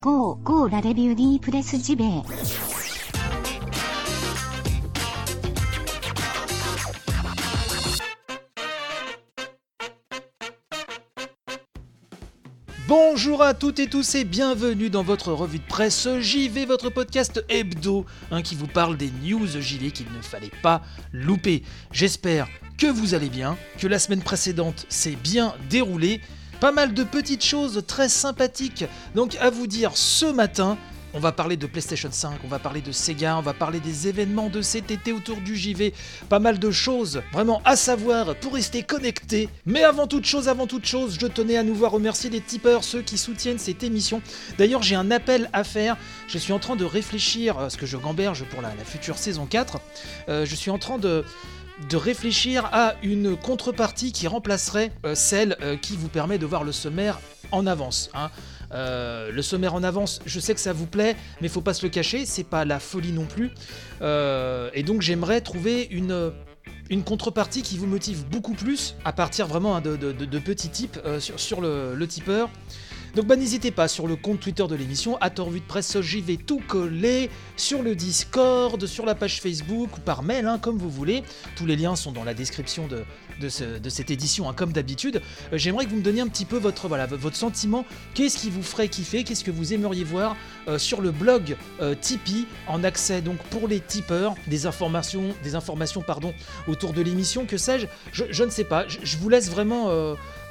GO GO ラレビューディープレスジベイ Bonjour à toutes et tous et bienvenue dans votre revue de presse JV, votre podcast hebdo hein, qui vous parle des news JV qu'il ne fallait pas louper. J'espère que vous allez bien, que la semaine précédente s'est bien déroulée. pas mal de petites choses très sympathiques. Donc à vous dire ce matin, on va parler de PlayStation 5, on va parler de Sega, on va parler des événements de cet été autour du JV, pas mal de choses vraiment à savoir pour rester connecté. Mais avant toute chose, avant toute chose, je tenais à nouveau à remercier les tipeurs, ceux qui soutiennent cette émission. D'ailleurs, j'ai un appel à faire. Je suis en train de réfléchir, euh, ce que je gamberge pour la, la future saison 4, euh, je suis en train de de réfléchir à une contrepartie qui remplacerait euh, celle euh, qui vous permet de voir le sommaire en avance. hein. Euh, le sommaire en avance, je sais que ça vous plaît, mais faut pas se le cacher, c'est pas la folie non plus. Et donc j'aimerais trouver une, contrepartie qui vous motive beaucoup plus à partir vraiment hein, de, petits tips sur, le tipeur. Donc bah n'hésitez pas sur le compte Twitter de l'émission, à de Presse, j'y vais tout coller, sur le Discord, sur la page Facebook ou par mail, hein, comme vous voulez. Tous les liens sont dans la description de, de, ce- de cette édition, hein, comme d'habitude. Euh, J'aimerais que vous me donniez un petit peu votre, voilà, votre sentiment, qu'est-ce qui vous ferait kiffer, qu'est-ce que vous aimeriez voir euh, sur le blog euh, Tipeee, en accès donc pour les tipeurs, des informations, des informations pardon, autour de l'émission, que sais-je, je, ne sais pas, je vous laisse vraiment...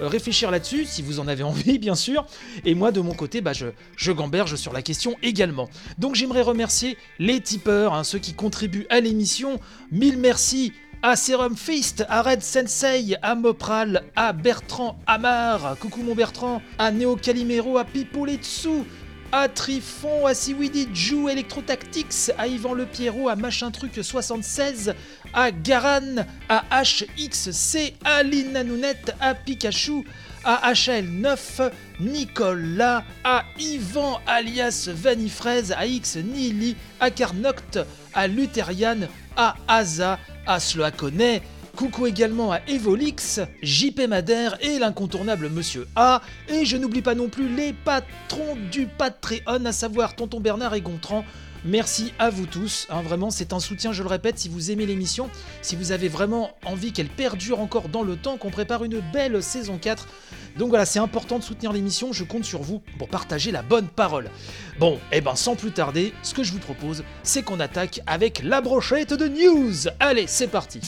euh, réfléchir là-dessus, si vous en avez envie, bien sûr. Et moi, de mon côté, bah, je, gamberge sur la question également. Donc j'aimerais remercier les tipeurs, hein, ceux qui contribuent à l'émission. Mille merci à Serum Feast, à Red Sensei, à Mopral, à Bertrand Amar, coucou mon Bertrand, à Neo Calimero, à Pipoletsu, à Trifon, à Siwidi Jou, Electrotactics, à Yvan Le Pierrot, à Machin Truc 76, à Garan, à HXC, à Lina Nounette, à Pikachu, à HL9, Nicolas, à Yvan alias Vanifraise, à X Nili, à Carnoct, à Lutherian, à Aza, à Sloakone. Coucou également à Evolix, JP Madère et l'incontournable Monsieur A. Et je n'oublie pas non plus les patrons du Patreon, à savoir Tonton Bernard et Gontran. Merci à vous tous, hein, vraiment c'est un soutien, je le répète, si vous aimez l'émission, si vous avez vraiment envie qu'elle perdure encore dans le temps, qu'on prépare une belle saison 4. Donc voilà, c'est important de soutenir l'émission, je compte sur vous pour partager la bonne parole. Bon, et ben sans plus tarder, ce que je vous propose, c'est qu'on attaque avec la brochette de news. Allez, c'est parti.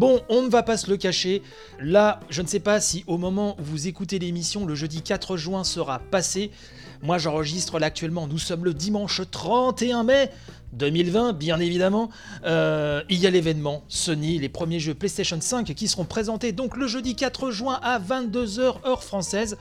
Bon, on ne va pas se le cacher. Là, je ne sais pas si au moment où vous écoutez l'émission, le jeudi 4 juin sera passé. Moi, j'enregistre là actuellement. Nous sommes le dimanche 31 mai 2020, bien évidemment. Euh, il y a l'événement Sony, les premiers jeux PlayStation 5 qui seront présentés donc le jeudi 4 juin à 22h heure française.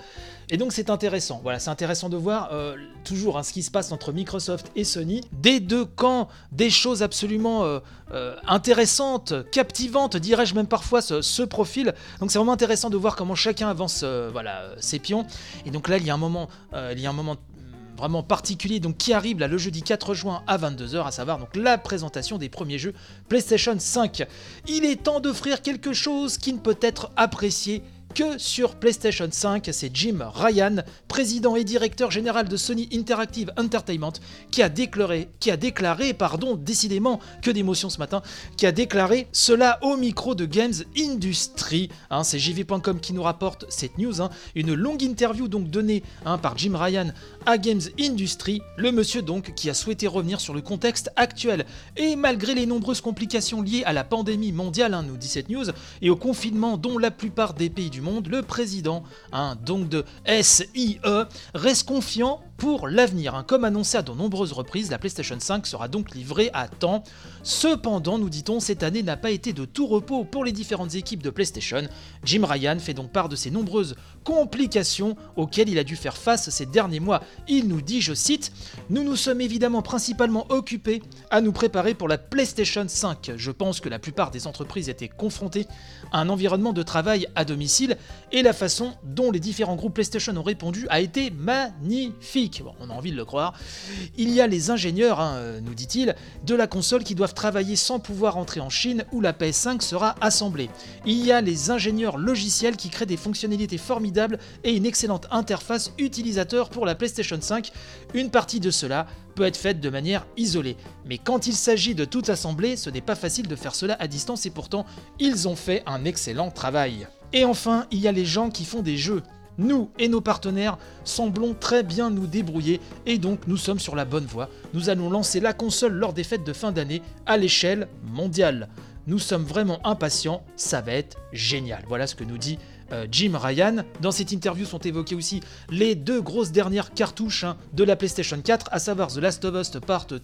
Et donc c'est intéressant. Voilà, c'est intéressant de voir euh, toujours hein, ce qui se passe entre Microsoft et Sony. Des deux camps, des choses absolument euh, intéressantes, captivantes, dirais-je même parfois, ce, ce profil. Donc c'est vraiment intéressant de voir comment chacun avance voilà, ses pions. Et donc là, il y a un moment, il y a un moment vraiment particulier donc qui arrive là le jeudi 4 juin à 22h à savoir donc la présentation des premiers jeux PlayStation 5. Il est temps d'offrir quelque chose qui ne peut être apprécié que sur PlayStation 5, c'est Jim Ryan, président et directeur général de Sony Interactive Entertainment, qui a déclaré, qui a déclaré, pardon, décidément, que d'émotion ce matin, qui a déclaré cela au micro de Games Industry. Hein, c'est JV.com qui nous rapporte cette news. hein. une longue interview donc donnée hein, par Jim Ryan à Games Industry, le monsieur donc qui a souhaité revenir sur le contexte actuel. Et malgré les nombreuses complications liées à la pandémie mondiale, nous dit cette news, et au confinement dont la plupart des pays du monde, le président hein, donc de SIE reste confiant pour l'avenir. hein. Comme annoncé à de nombreuses reprises, la PlayStation 5 sera donc livrée à temps. Cependant, nous dit-on, cette année n'a pas été de tout repos pour les différentes équipes de PlayStation. Jim Ryan fait donc part de ces nombreuses complications auxquelles il a dû faire face ces derniers mois. Il nous dit, je cite, Nous nous sommes évidemment principalement occupés à nous préparer pour la PlayStation 5. Je pense que la plupart des entreprises étaient confrontées à un environnement de travail à domicile et la façon dont les différents groupes PlayStation ont répondu a été magnifique. On a envie de le croire. Il y a les ingénieurs, hein, euh, nous dit-il, de la console qui doivent travailler sans pouvoir entrer en Chine où la PS5 sera assemblée. Il y a les ingénieurs logiciels qui créent des fonctionnalités formidables et une excellente interface utilisateur pour la PlayStation 5. Une partie de cela peut être faite de manière isolée. Mais quand il s'agit de tout assembler, ce n'est pas facile de faire cela à distance et pourtant ils ont fait un excellent travail. Et enfin, il y a les gens qui font des jeux. Nous et nos partenaires semblons très bien nous débrouiller et donc nous sommes sur la bonne voie. Nous allons lancer la console lors des fêtes de fin d'année à l'échelle mondiale. Nous sommes vraiment impatients, ça va être génial. Voilà ce que nous dit Jim Ryan. Dans cette interview sont évoquées aussi les deux grosses dernières cartouches hein, de la PlayStation 4, à savoir The Last of Us Part 2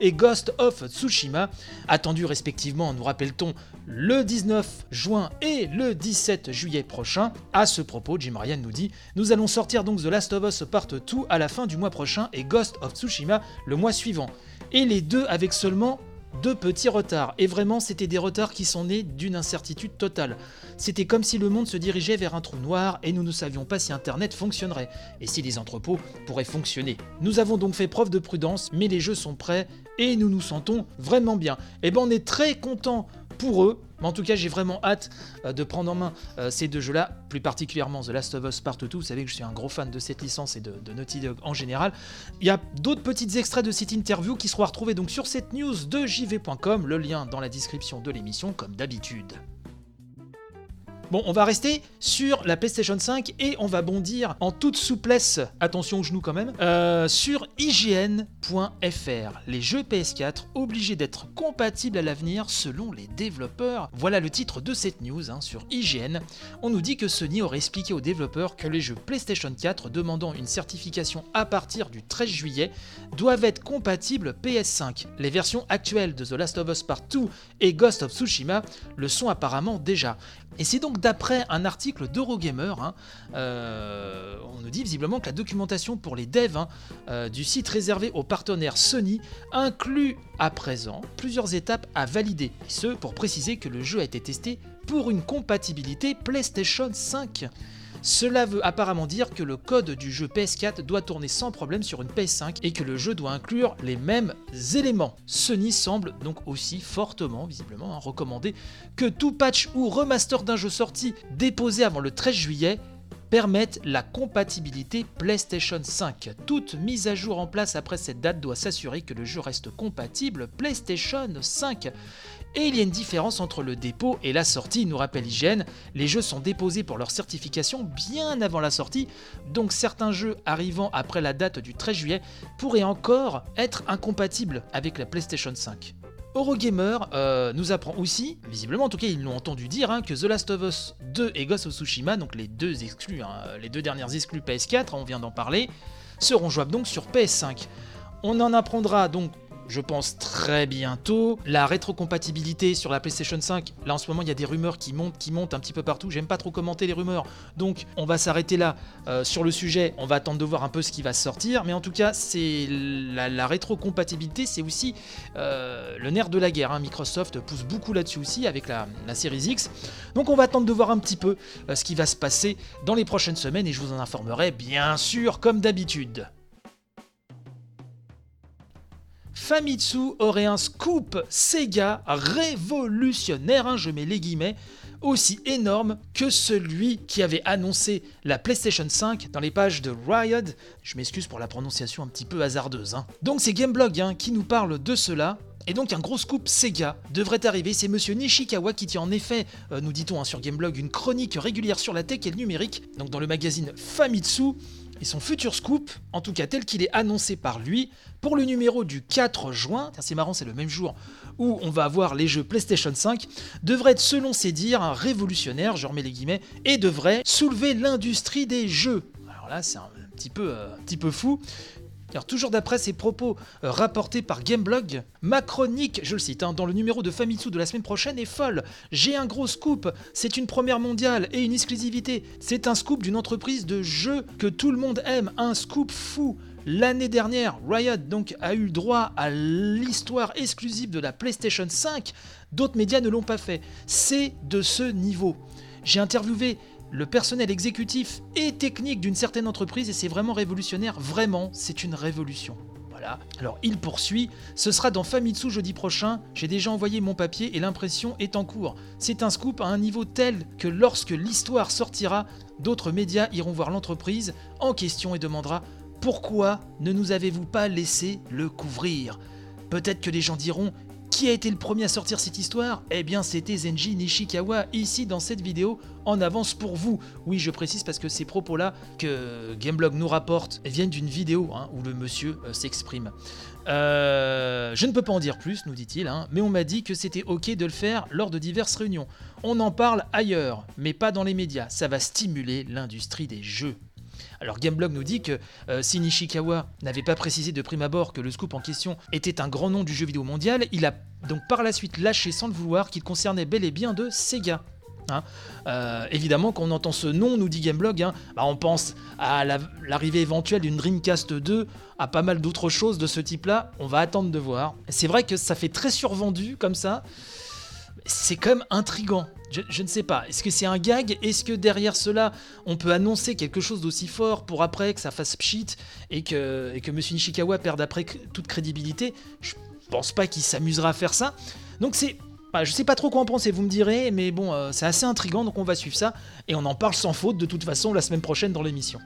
et Ghost of Tsushima, attendus respectivement, nous rappelle-t-on, le 19 juin et le 17 juillet prochain. À ce propos, Jim Ryan nous dit Nous allons sortir donc The Last of Us Part 2 à la fin du mois prochain et Ghost of Tsushima le mois suivant. Et les deux avec seulement deux petits retards. Et vraiment, c'était des retards qui sont nés d'une incertitude totale. C'était comme si le monde se dirigeait vers un trou noir et nous ne savions pas si Internet fonctionnerait et si les entrepôts pourraient fonctionner. Nous avons donc fait preuve de prudence, mais les jeux sont prêts et nous nous sentons vraiment bien. Et eh ben on est très content pour eux. Mais en tout cas, j'ai vraiment hâte euh, de prendre en main euh, ces deux jeux-là, plus particulièrement The Last of Us Part 2. Vous savez que je suis un gros fan de cette licence et de, Naughty Dog en général. Il y a d'autres petits extraits de cette interview qui seront retrouvés donc sur cette news de jv.com, le lien dans la description de l'émission comme d'habitude. Bon, on va rester sur la PlayStation 5 et on va bondir en toute souplesse, attention aux genoux quand même, euh, sur IGN.fr. Les jeux PS4 obligés d'être compatibles à l'avenir selon les développeurs. Voilà le titre de cette news hein, sur IGN. On nous dit que Sony aurait expliqué aux développeurs que les jeux PlayStation 4 demandant une certification à partir du 13 juillet doivent être compatibles PS5. Les versions actuelles de The Last of Us Part 2 et Ghost of Tsushima le sont apparemment déjà. Et c'est donc d'après un article d'Eurogamer, hein, euh, on nous dit visiblement que la documentation pour les devs hein, euh, du site réservé aux partenaires Sony inclut à présent plusieurs étapes à valider, et ce pour préciser que le jeu a été testé pour une compatibilité PlayStation 5. Cela veut apparemment dire que le code du jeu PS4 doit tourner sans problème sur une PS5 et que le jeu doit inclure les mêmes éléments. Sony semble donc aussi fortement, visiblement, hein, recommander que tout patch ou remaster d'un jeu sorti déposé avant le 13 juillet permette la compatibilité PlayStation 5. Toute mise à jour en place après cette date doit s'assurer que le jeu reste compatible PlayStation 5. Et il y a une différence entre le dépôt et la sortie, nous rappelle Hygiène. Les jeux sont déposés pour leur certification bien avant la sortie, donc certains jeux arrivant après la date du 13 juillet pourraient encore être incompatibles avec la PlayStation 5. Eurogamer euh, nous apprend aussi, visiblement en tout cas ils l'ont entendu dire, hein, que The Last of Us 2 et Ghost of Tsushima, donc les deux exclus, hein, les deux dernières exclus PS4, on vient d'en parler, seront jouables donc sur PS5. On en apprendra donc je pense très bientôt. La rétrocompatibilité sur la PlayStation 5, là en ce moment il y a des rumeurs qui montent, qui montent un petit peu partout. J'aime pas trop commenter les rumeurs, donc on va s'arrêter là euh, sur le sujet. On va attendre de voir un peu ce qui va sortir, mais en tout cas c'est la, rétrocompatibilité, c'est aussi euh, le nerf de la guerre. Hein. Microsoft pousse beaucoup là-dessus aussi avec la, la Series X. Donc on va attendre de voir un petit peu euh, ce qui va se passer dans les prochaines semaines et je vous en informerai bien sûr comme d'habitude. Famitsu aurait un scoop Sega révolutionnaire, hein, je mets les guillemets, aussi énorme que celui qui avait annoncé la PlayStation 5 dans les pages de Riot. Je m'excuse pour la prononciation un petit peu hasardeuse. Hein. Donc c'est Gameblog hein, qui nous parle de cela. Et donc un gros scoop Sega devrait arriver, c'est monsieur Nishikawa qui tient en effet, euh, nous dit-on sur Gameblog, une chronique régulière sur la tech et le numérique, donc dans le magazine Famitsu, et son futur scoop, en tout cas tel qu'il est annoncé par lui, pour le numéro du 4 juin, c'est marrant, c'est le même jour où on va avoir les jeux PlayStation 5, devrait être selon ses dires un révolutionnaire, je remets les guillemets, et devrait soulever l'industrie des jeux. Alors là, c'est un petit peu, euh, un petit peu fou, car toujours d'après ses propos euh, rapportés par Gameblog, ma chronique, je le cite, hein, dans le numéro de Famitsu de la semaine prochaine est folle. J'ai un gros scoop, c'est une première mondiale et une exclusivité. C'est un scoop d'une entreprise de jeux que tout le monde aime, un scoop fou. L'année dernière, Riot donc a eu droit à l'histoire exclusive de la PlayStation 5. D'autres médias ne l'ont pas fait. C'est de ce niveau. J'ai interviewé le personnel exécutif et technique d'une certaine entreprise et c'est vraiment révolutionnaire, vraiment, c'est une révolution. Voilà. Alors il poursuit, ce sera dans Famitsu jeudi prochain, j'ai déjà envoyé mon papier et l'impression est en cours. C'est un scoop à un niveau tel que lorsque l'histoire sortira, d'autres médias iront voir l'entreprise en question et demandera pourquoi ne nous avez-vous pas laissé le couvrir? Peut-être que les gens diront qui a été le premier à sortir cette histoire? Eh bien, c'était Zenji Nishikawa, ici dans cette vidéo, en avance pour vous. Oui, je précise parce que ces propos-là que Gameblog nous rapporte viennent d'une vidéo hein, où le monsieur euh, s'exprime. Euh, je ne peux pas en dire plus, nous dit-il, hein, mais on m'a dit que c'était ok de le faire lors de diverses réunions. On en parle ailleurs, mais pas dans les médias. Ça va stimuler l'industrie des jeux. Alors Gameblog nous dit que euh, si Nishikawa n'avait pas précisé de prime abord que le scoop en question était un grand nom du jeu vidéo mondial, il a donc par la suite lâché sans le vouloir qu'il concernait bel et bien de Sega. Hein. Euh, évidemment, quand on entend ce nom, nous dit Gameblog, hein, bah, on pense à l'arrivée éventuelle d'une Dreamcast 2, à pas mal d'autres choses de ce type-là. On va attendre de voir. C'est vrai que ça fait très survendu comme ça. C'est quand même intrigant. Je, ne sais pas. Est-ce que c'est un gag? Est-ce que derrière cela, on peut annoncer quelque chose d'aussi fort pour après que ça fasse pchit et que, et que M. Nishikawa perde après toute crédibilité? Je pense pas qu'il s'amusera à faire ça. Donc c'est. Bah, je sais pas trop quoi en penser, vous me direz, mais bon, euh, c'est assez intrigant, donc on va suivre ça. Et on en parle sans faute de toute façon la semaine prochaine dans l'émission.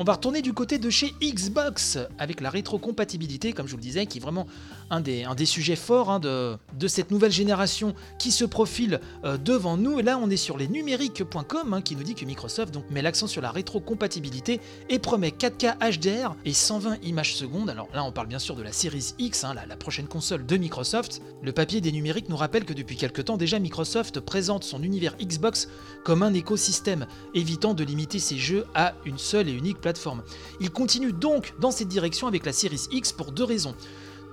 On va retourner du côté de chez Xbox avec la rétrocompatibilité, comme je vous le disais, qui est vraiment un des, sujets forts hein, de, cette nouvelle génération qui se profile euh, devant nous. Et là, on est sur les numériques.com hein, qui nous dit que Microsoft met l'accent sur la rétrocompatibilité et promet 4K HDR et 120 images secondes. Alors là, on parle bien sûr de la Series X, hein, la, prochaine console de Microsoft. Le papier des numériques nous rappelle que depuis quelque temps déjà, Microsoft présente son univers Xbox comme un écosystème, évitant de limiter ses jeux à une seule et unique plateforme il continue donc dans cette direction avec la Series X pour deux raisons.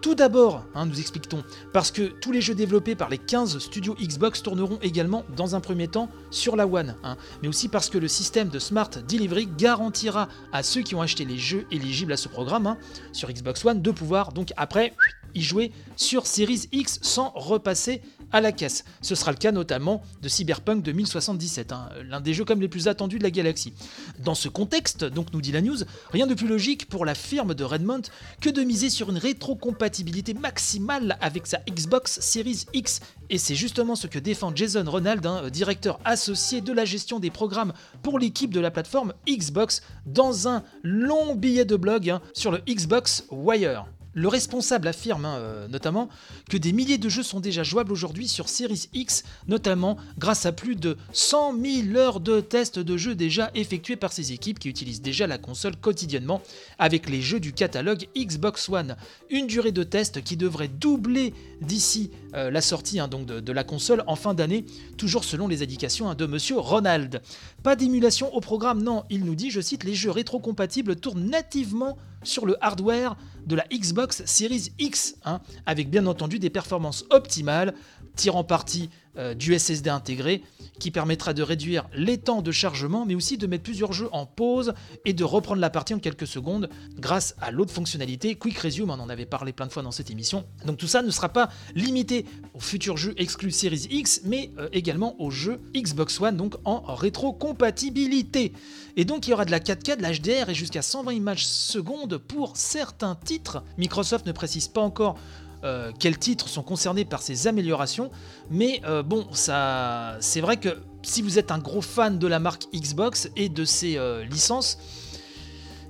Tout d'abord, hein, nous expliquons, parce que tous les jeux développés par les 15 studios Xbox tourneront également dans un premier temps sur la One, hein, mais aussi parce que le système de Smart Delivery garantira à ceux qui ont acheté les jeux éligibles à ce programme hein, sur Xbox One de pouvoir donc après y jouer sur Series X sans repasser à la caisse. Ce sera le cas notamment de Cyberpunk 2077, hein, l'un des jeux comme les plus attendus de la galaxie. Dans ce contexte, donc nous dit la news, rien de plus logique pour la firme de Redmond que de miser sur une rétrocompatibilité maximale avec sa Xbox Series X. Et c'est justement ce que défend Jason Ronald, un directeur associé de la gestion des programmes pour l'équipe de la plateforme Xbox, dans un long billet de blog hein, sur le Xbox Wire. Le responsable affirme hein, euh, notamment que des milliers de jeux sont déjà jouables aujourd'hui sur Series X, notamment grâce à plus de 100 000 heures de tests de jeux déjà effectués par ces équipes qui utilisent déjà la console quotidiennement avec les jeux du catalogue Xbox One. Une durée de test qui devrait doubler d'ici euh, la sortie hein, donc de, la console en fin d'année, toujours selon les indications hein, de Monsieur Ronald. Pas d'émulation au programme, non, il nous dit, je cite, les jeux rétrocompatibles tournent nativement sur le hardware de la Xbox Series X, hein, avec bien entendu des performances optimales, tirant parti euh, du SSD intégré, qui permettra de réduire les temps de chargement, mais aussi de mettre plusieurs jeux en pause et de reprendre la partie en quelques secondes grâce à l'autre fonctionnalité Quick Resume, on en avait parlé plein de fois dans cette émission. Donc tout ça ne sera pas limité aux futurs jeux exclus Series X, mais euh, également aux jeux Xbox One, donc en rétrocompatibilité. Et donc il y aura de la 4K, de l'HDR et jusqu'à 120 images secondes pour certains titres. Microsoft ne précise pas encore euh, quels titres sont concernés par ces améliorations, mais euh, bon, ça, c'est vrai que si vous êtes un gros fan de la marque Xbox et de ses euh, licences,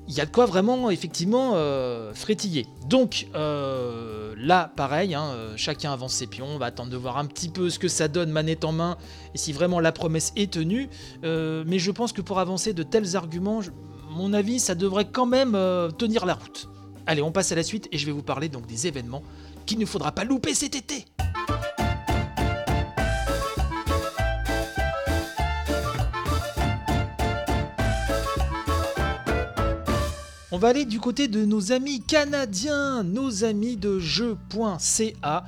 il y a de quoi vraiment effectivement frétiller. Donc là, pareil, hein, chacun avance ses pions, on va attendre de voir un petit peu ce que ça donne manette en main et si vraiment la promesse est tenue. mais je pense que pour avancer de tels arguments, mon avis, ça devrait quand même tenir la route. Allez, on passe à la suite et je vais vous parler donc des événements qu'il ne faudra pas louper cet été. On va aller du côté de nos amis canadiens, nos amis de jeux.ca,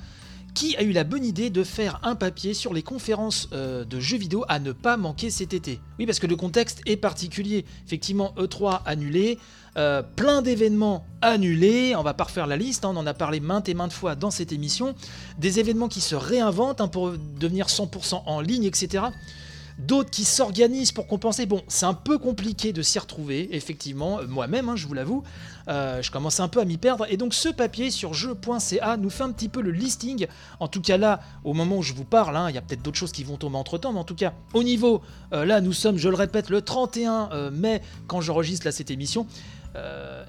qui a eu la bonne idée de faire un papier sur les conférences euh, de jeux vidéo à ne pas manquer cet été? Oui, parce que le contexte est particulier. Effectivement, E3 annulé, euh, plein d'événements annulés, on va pas refaire la liste, hein, on en a parlé maintes et maintes fois dans cette émission, des événements qui se réinventent hein, pour devenir 100% en ligne, etc. d'autres qui s'organisent pour compenser. Bon, c'est un peu compliqué de s'y retrouver, effectivement, euh, moi-même, hein, je vous l'avoue. Euh, je commence un peu à m'y perdre. Et donc ce papier sur jeu.ca nous fait un petit peu le listing. En tout cas là, au moment où je vous parle, hein, il y a peut-être d'autres choses qui vont tomber entre temps, mais en tout cas, au niveau, euh, là nous sommes, je le répète, le 31 mai, quand j'enregistre là cette émission.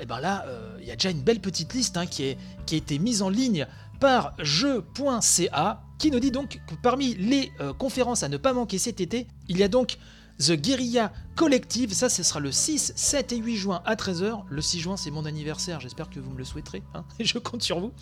et ben là, il y a déjà une belle petite liste hein, qui a été mise en ligne par jeu.ca qui nous dit donc que parmi les euh, conférences à ne pas manquer cet été, il y a donc The Guerilla Collective, ça ce sera le 6, 7 et 8 juin à 13h. Le 6 juin c'est mon anniversaire, j'espère que vous me le souhaiterez, hein. je compte sur vous.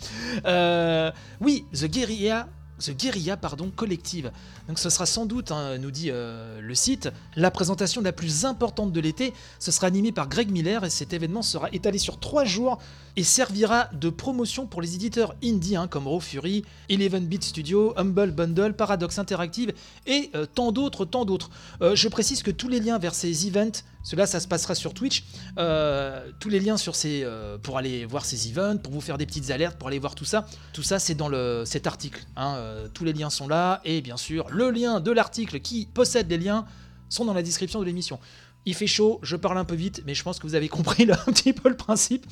Euh, oui, The Guerilla The Guerilla pardon, Collective. Donc ce sera sans doute, hein, nous dit euh, le site, la présentation la plus importante de l'été. Ce sera animé par Greg Miller et cet événement sera étalé sur 3 jours et servira de promotion pour les éditeurs indie hein, comme Raw Fury, Eleven Beat Studio, Humble Bundle, Paradox Interactive et euh, tant d'autres, tant d'autres. Euh, je précise que tous les liens vers ces events cela, ça se passera sur Twitch. Euh, tous les liens euh, pour aller voir ces events, pour vous faire des petites alertes, pour aller voir tout ça. Tout ça, c'est dans cet article. Hein. Euh, tous les liens sont là. Et bien sûr, le lien de l'article qui possède les liens sont dans la description de l'émission. Il fait chaud, je parle un peu vite, mais je pense que vous avez compris un petit peu le principe.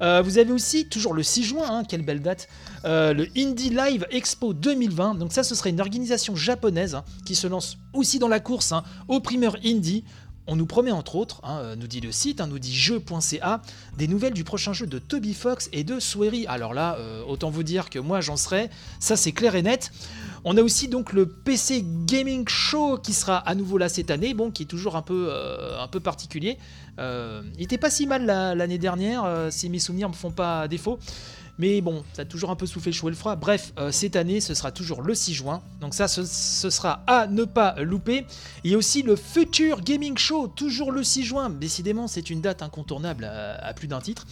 vous avez aussi, toujours le 6 juin, hein, quelle belle date, le Indie Live Expo 2020. Donc ça, ce serait une organisation japonaise hein, qui se lance aussi dans la course au primeur indie. On nous promet entre autres, hein, euh, nous dit le site, hein, nous dit jeu.ca, des nouvelles du prochain jeu de Toby Fox et de Swery. Alors là, euh, autant vous dire que moi j'en serai, ça c'est clair et net. On a aussi donc le PC Gaming Show qui sera à nouveau là cette année, bon, qui est toujours un peu, euh, particulier. il était pas si mal l'année dernière, si mes souvenirs me font pas défaut. Mais bon, ça a toujours un peu soufflé chaud et le froid. Bref, euh, cette année, ce sera toujours le 6 juin. Donc ça, ce, sera à ne pas louper. Il y a aussi le Future Gaming Show, toujours le 6 juin. Décidément, c'est une date incontournable à, plus d'un titre.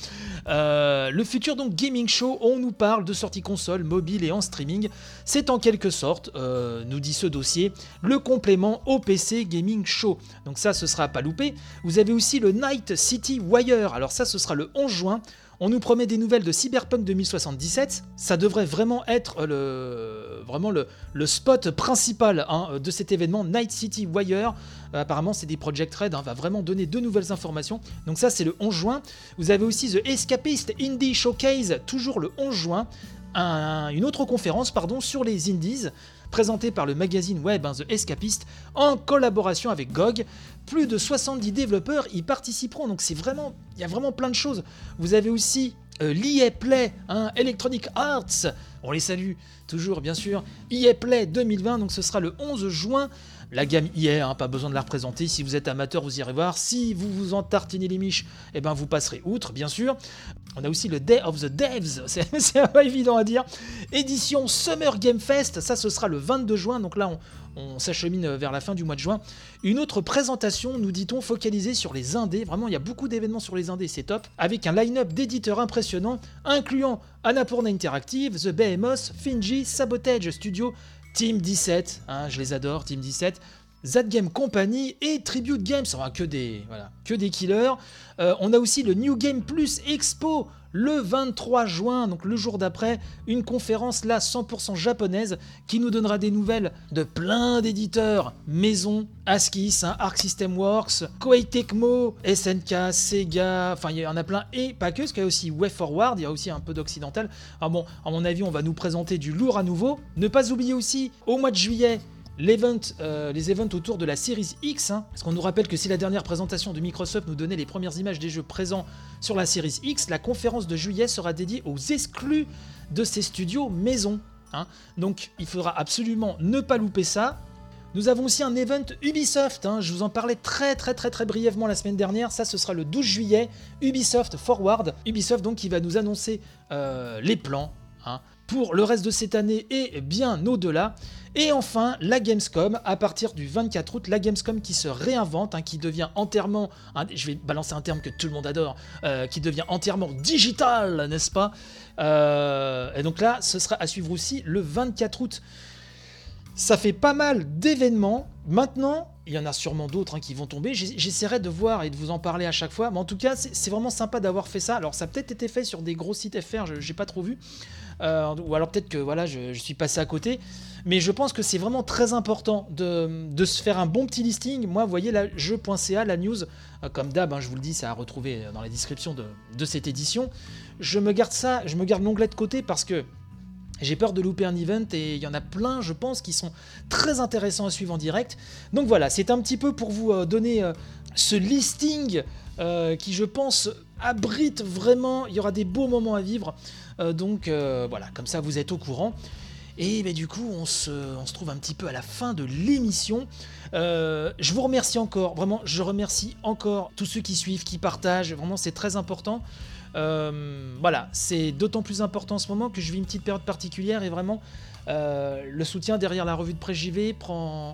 Euh, le Future donc Gaming Show, on nous parle de sorties console, mobile et en streaming. C'est en quelque euh, nous dit ce dossier, le complément au PC Gaming Show. Donc ça, ce sera pas louper. Vous avez aussi le Night City Wire. Alors ça, ce sera le 11 juin. On nous promet des nouvelles de Cyberpunk 2077. Ça devrait vraiment être le, vraiment le, spot principal hein, de cet événement Night City Wire. Euh, apparemment, c'est des Project Red, hein, va vraiment donner de nouvelles informations. Donc ça, c'est le 11 juin. Vous avez aussi The Escapist Indie Showcase, toujours le 11 juin. Une autre conférence sur les indies présentée par le magazine web hein, The Escapist en collaboration avec GOG. Plus de 70 développeurs y participeront, donc c'est vraiment, il y a vraiment plein de choses. Vous avez aussi euh, Play, hein, Electronic Arts, on les salue toujours bien sûr, EA Play 2020, donc ce sera le 11 juin. La gamme EA, hein, pas besoin de la représenter, si vous êtes amateur vous irez voir, si vous vous entartinez les miches, eh ben vous passerez outre bien sûr. On a aussi le Day of the Devs, c'est pas évident à dire. Édition Summer Game Fest, ça ce sera le 22 juin, donc là on, on s'achemine vers la fin du mois de juin. Une autre présentation, nous dit-on, focalisée sur les indés. Vraiment, il y a beaucoup d'événements sur les indés, c'est top. Avec un line-up d'éditeurs impressionnants, incluant Annapurna Interactive, The Behemoth, Finji, Sabotage Studio, Team 17, hein, je les adore, Team 17, Game Company et Tribute Games, enfin que des, voilà, que des killers. Euh, on a aussi le New Game Plus Expo le 23 juin, donc le jour d'après, une conférence là 100% japonaise qui nous donnera des nouvelles de plein d'éditeurs maison, Askis, hein, Arc System Works, Koei Tecmo, SNK, Sega, enfin il y en a plein et pas que, parce qu'il y a aussi WayForward, il y a aussi un peu d'occidental. Ah bon, à mon avis, on va nous présenter du lourd à nouveau. Ne pas oublier aussi, au mois de juillet, euh, les events autour de la Series X, hein, parce qu'on nous rappelle que si la dernière présentation de Microsoft nous donnait les premières images des jeux présents sur la Series X, la conférence de juillet sera dédiée aux exclus de ces studios maison. Hein. Donc il faudra absolument ne pas louper ça. Nous avons aussi un event Ubisoft, hein. je vous en parlais très très très très brièvement la semaine dernière, ça ce sera le 12 juillet, Ubisoft Forward, Ubisoft donc qui va nous annoncer euh, les plans pour le reste de cette année et bien au-delà. Et enfin, la Gamescom, à partir du 24 août, la Gamescom qui se réinvente, hein, qui devient entièrement, je vais balancer un terme que tout le monde adore, euh, qui devient entièrement digital, n'est-ce pas? Euh, Et donc là, ce sera à suivre aussi le 24 août. Ça fait pas mal d'événements. Maintenant, il y en a sûrement d'autres hein, qui vont tomber. J'essaierai de voir et de vous en parler à chaque fois. Mais en tout cas, c'est vraiment sympa d'avoir fait ça. Alors, ça a peut-être été fait sur des gros sites FR, j'ai pas trop vu. Euh, ou alors peut-être que voilà, je, suis passé à côté. Mais je pense que c'est vraiment très important de, se faire un bon petit listing. Moi, vous voyez, là, jeu.ca, la news, euh, comme d'hab, hein, je vous le dis, ça a retrouvé dans la description de, de cette édition. Je me garde ça, je me garde l'onglet de côté parce que j'ai peur de louper un event et il y en a plein, je pense, qui sont très intéressants à suivre en direct. Donc voilà, c'est un petit peu pour vous euh, donner euh, ce listing euh, qui, je pense, abrite vraiment. Il y aura des beaux moments à vivre. Donc voilà, comme ça vous êtes au courant. Et du coup, on se, trouve un petit peu à la fin de l'émission. je vous remercie encore, vraiment, je remercie encore tous ceux qui suivent, qui partagent. Vraiment, c'est très important. Euh, voilà, c'est d'autant plus important en ce moment que je vis une petite période particulière et vraiment euh, le soutien derrière la revue de presse JV prend, euh,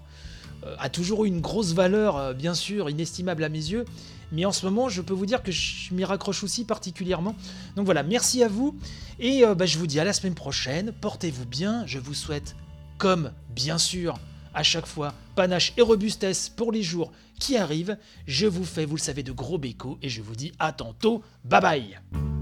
a toujours eu une grosse valeur, bien sûr, inestimable à mes yeux. Mais en ce moment, je peux vous dire que je m'y raccroche aussi particulièrement. Donc voilà, merci à vous. Et bah, je vous dis à la semaine prochaine. Portez-vous bien. Je vous souhaite, comme bien sûr, à chaque fois, panache et robustesse pour les jours qui arrivent. Je vous fais, vous le savez, de gros bécos et je vous dis à tantôt. Bye bye